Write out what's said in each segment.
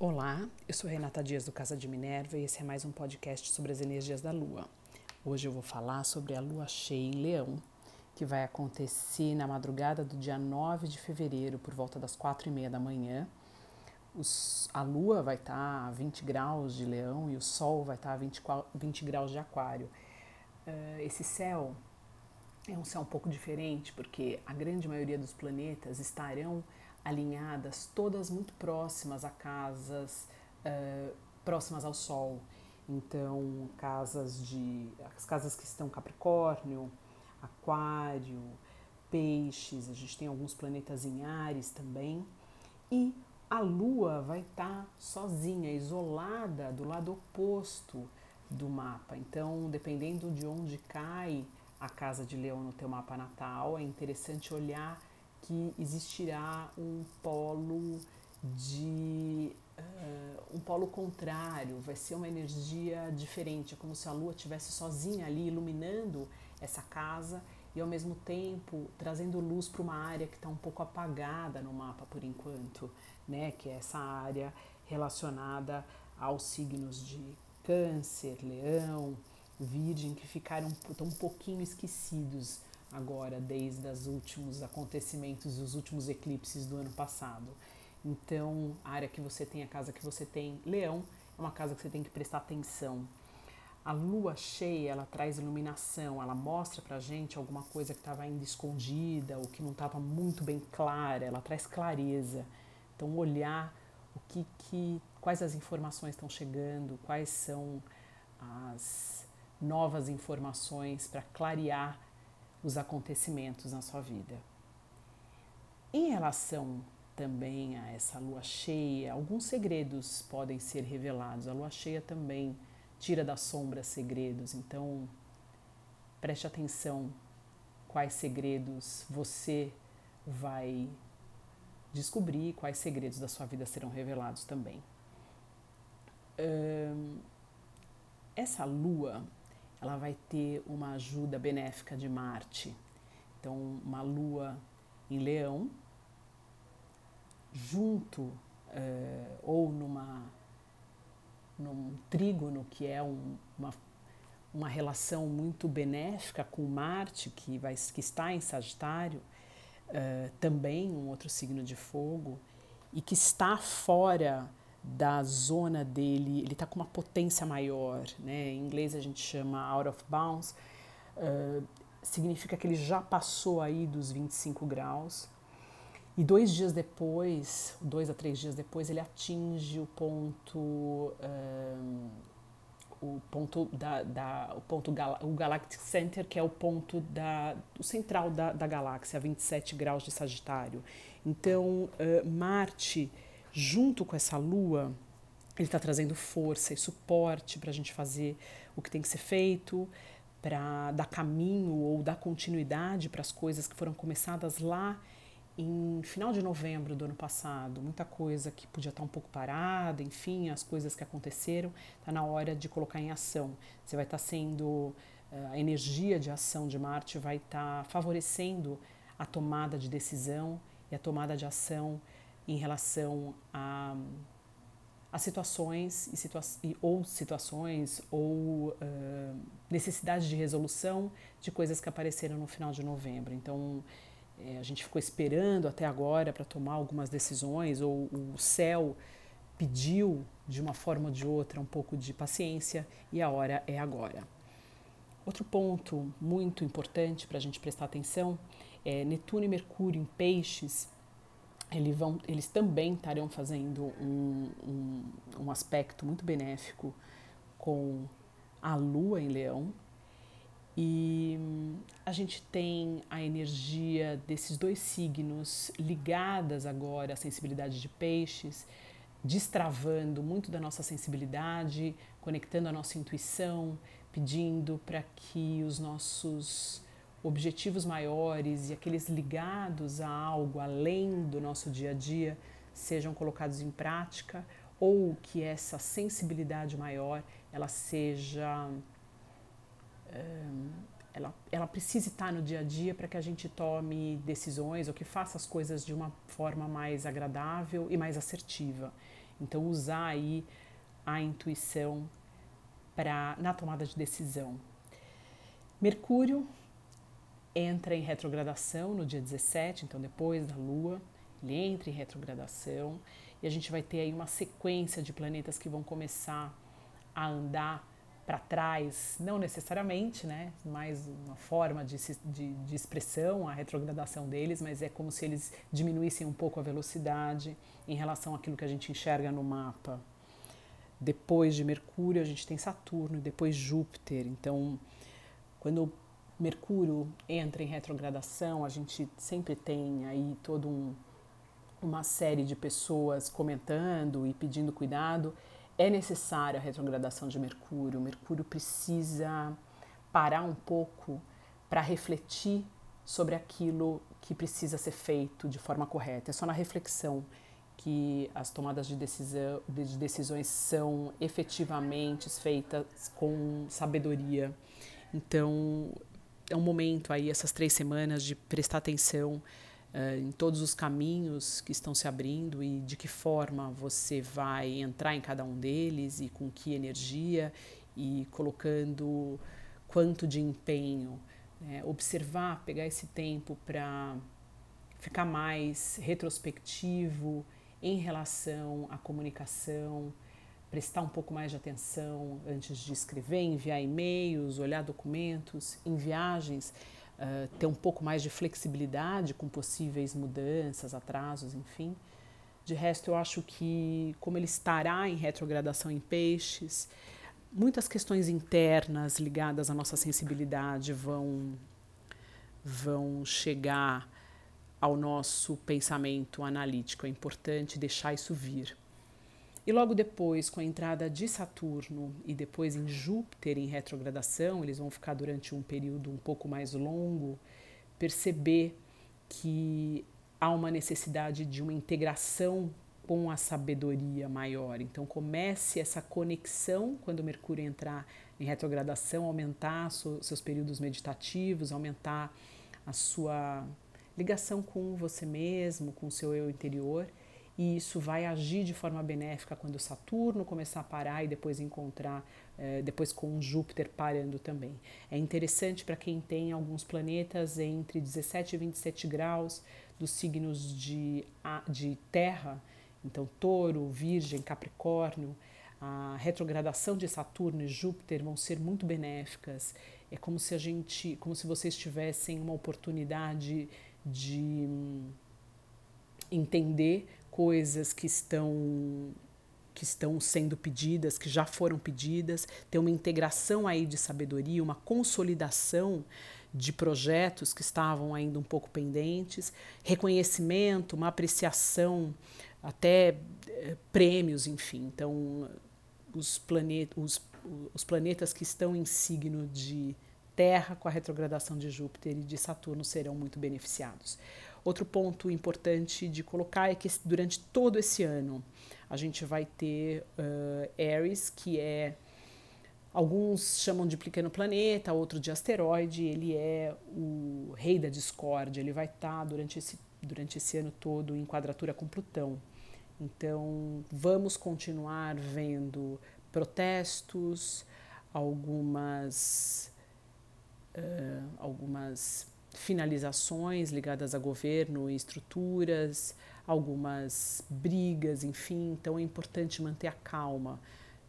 Olá, eu sou Renata Dias do Casa de Minerva e esse é mais um podcast sobre as energias da Lua. Hoje eu vou falar sobre a Lua cheia em Leão, que vai acontecer na madrugada do dia 9 de fevereiro, por volta das 4 e meia da manhã. Os, a Lua vai estar a 20 graus de Leão e o Sol vai estar a 20, 20 graus de Aquário. Uh, esse céu é um céu um pouco diferente, porque a grande maioria dos planetas estarão alinhadas, todas muito próximas a casas uh, próximas ao Sol. Então, casas de. as casas que estão Capricórnio, Aquário, Peixes, a gente tem alguns planetas em Ares também. E a Lua vai estar tá sozinha, isolada do lado oposto do mapa. Então, dependendo de onde cai a casa de Leão no teu mapa natal, é interessante olhar que existirá um polo de uh, um polo contrário, vai ser uma energia diferente, é como se a lua estivesse sozinha ali iluminando essa casa e ao mesmo tempo trazendo luz para uma área que está um pouco apagada no mapa por enquanto, né? Que é essa área relacionada aos signos de Câncer, Leão, Virgem, que ficaram tão um pouquinho esquecidos agora, desde os últimos acontecimentos, os últimos eclipses do ano passado. Então, a área que você tem, a casa que você tem, Leão, é uma casa que você tem que prestar atenção. A lua cheia, ela traz iluminação, ela mostra pra gente alguma coisa que estava ainda escondida, ou que não estava muito bem clara, ela traz clareza. Então, olhar o que, que quais as informações estão chegando, quais são as novas informações para clarear os acontecimentos na sua vida. Em relação também a essa lua cheia, alguns segredos podem ser revelados. A lua cheia também tira da sombra segredos, então preste atenção quais segredos você vai descobrir, quais segredos da sua vida serão revelados também. Hum, essa lua ela vai ter uma ajuda benéfica de Marte. Então, uma lua em Leão, junto uh, ou numa num trígono que é um, uma, uma relação muito benéfica com Marte que vai que está em Sagitário, uh, também um outro signo de fogo e que está fora da zona dele, ele está com uma potência maior, né? Em inglês a gente chama out of bounds, uh, significa que ele já passou aí dos 25 graus. E dois dias depois, dois a três dias depois, ele atinge o ponto, um, o ponto da, da o ponto o Galactic Center, que é o ponto da, o central da, da galáxia, a 27 graus de Sagitário. Então, uh, Marte junto com essa lua, ele está trazendo força e suporte para a gente fazer o que tem que ser feito, para dar caminho ou dar continuidade para as coisas que foram começadas lá em final de novembro do ano passado. Muita coisa que podia estar tá um pouco parada, enfim, as coisas que aconteceram, está na hora de colocar em ação. Você vai estar tá sendo. Eh, a energia de ação de Marte vai estar tá favorecendo a tomada de decisão e a tomada de ação em relação a, a situações e situa ou situações ou uh, necessidades de resolução de coisas que apareceram no final de novembro. Então, é, a gente ficou esperando até agora para tomar algumas decisões, ou o céu pediu de uma forma ou de outra um pouco de paciência e a hora é agora. Outro ponto muito importante para a gente prestar atenção é Netuno e Mercúrio em Peixes eles, vão, eles também estarão fazendo um, um, um aspecto muito benéfico com a Lua em Leão. E a gente tem a energia desses dois signos ligadas agora à sensibilidade de peixes, destravando muito da nossa sensibilidade, conectando a nossa intuição, pedindo para que os nossos objetivos maiores e aqueles ligados a algo além do nosso dia a dia sejam colocados em prática ou que essa sensibilidade maior ela seja ela, ela precise estar no dia a dia para que a gente tome decisões ou que faça as coisas de uma forma mais agradável e mais assertiva. Então, usar aí a intuição pra, na tomada de decisão. Mercúrio entra em retrogradação no dia 17, então depois da Lua, ele entra em retrogradação e a gente vai ter aí uma sequência de planetas que vão começar a andar para trás, não necessariamente, né, mas uma forma de, de, de, expressão, a retrogradação deles, mas é como se eles diminuíssem um pouco a velocidade em relação àquilo que a gente enxerga no mapa. Depois de Mercúrio, a gente tem Saturno depois Júpiter. Então, quando Mercúrio entra em retrogradação, a gente sempre tem aí todo um, uma série de pessoas comentando e pedindo cuidado é necessária a retrogradação de Mercúrio. Mercúrio precisa parar um pouco para refletir sobre aquilo que precisa ser feito de forma correta. É só na reflexão que as tomadas de, decisão, de decisões são efetivamente feitas com sabedoria. Então, é um momento aí, essas três semanas, de prestar atenção uh, em todos os caminhos que estão se abrindo e de que forma você vai entrar em cada um deles e com que energia e colocando quanto de empenho. Né? Observar, pegar esse tempo para ficar mais retrospectivo em relação à comunicação, prestar um pouco mais de atenção antes de escrever, enviar e-mails, olhar documentos, em viagens uh, ter um pouco mais de flexibilidade com possíveis mudanças, atrasos, enfim. De resto, eu acho que, como ele estará em retrogradação em peixes, muitas questões internas ligadas à nossa sensibilidade vão, vão chegar ao nosso pensamento analítico. É importante deixar isso vir. E logo depois, com a entrada de Saturno e depois em Júpiter em retrogradação, eles vão ficar durante um período um pouco mais longo, perceber que há uma necessidade de uma integração com a sabedoria maior. Então comece essa conexão quando Mercúrio entrar em retrogradação, aumentar seus períodos meditativos, aumentar a sua ligação com você mesmo, com o seu eu interior e isso vai agir de forma benéfica quando Saturno começar a parar e depois encontrar, eh, depois com Júpiter parando também. É interessante para quem tem alguns planetas entre 17 e 27 graus dos signos de, de Terra, então Touro, Virgem, Capricórnio, a retrogradação de Saturno e Júpiter vão ser muito benéficas. É como se a gente, como se vocês tivessem uma oportunidade de hum, entender coisas que estão que estão sendo pedidas, que já foram pedidas, ter uma integração aí de sabedoria, uma consolidação de projetos que estavam ainda um pouco pendentes, reconhecimento, uma apreciação, até eh, prêmios, enfim. Então, os, planet, os, os planetas que estão em signo de Terra, com a retrogradação de Júpiter e de Saturno, serão muito beneficiados. Outro ponto importante de colocar é que durante todo esse ano a gente vai ter uh, Ares, que é alguns chamam de pequeno planeta, outro de asteroide. Ele é o rei da discórdia. Ele vai estar tá durante esse durante esse ano todo em quadratura com Plutão. Então vamos continuar vendo protestos, algumas uh, algumas finalizações ligadas a governo e estruturas, algumas brigas, enfim. Então é importante manter a calma.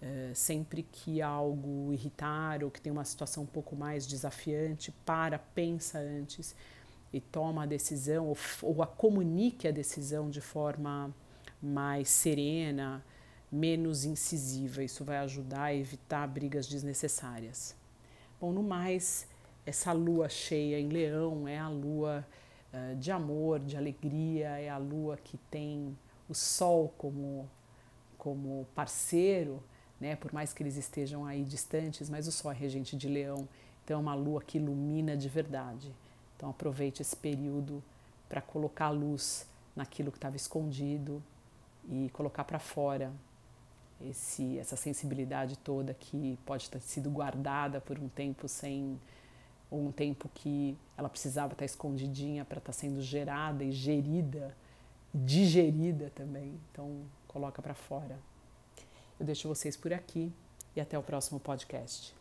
É, sempre que algo irritar ou que tem uma situação um pouco mais desafiante, para, pensa antes e toma a decisão ou, ou a comunique a decisão de forma mais serena, menos incisiva. Isso vai ajudar a evitar brigas desnecessárias. Bom, no mais, essa lua cheia em leão é a lua uh, de amor, de alegria, é a lua que tem o sol como, como parceiro, né? por mais que eles estejam aí distantes, mas o sol é regente de leão, então é uma lua que ilumina de verdade. Então aproveite esse período para colocar luz naquilo que estava escondido e colocar para fora esse, essa sensibilidade toda que pode ter sido guardada por um tempo sem ou um tempo que ela precisava estar escondidinha para estar sendo gerada e gerida, digerida também. Então, coloca para fora. Eu deixo vocês por aqui e até o próximo podcast.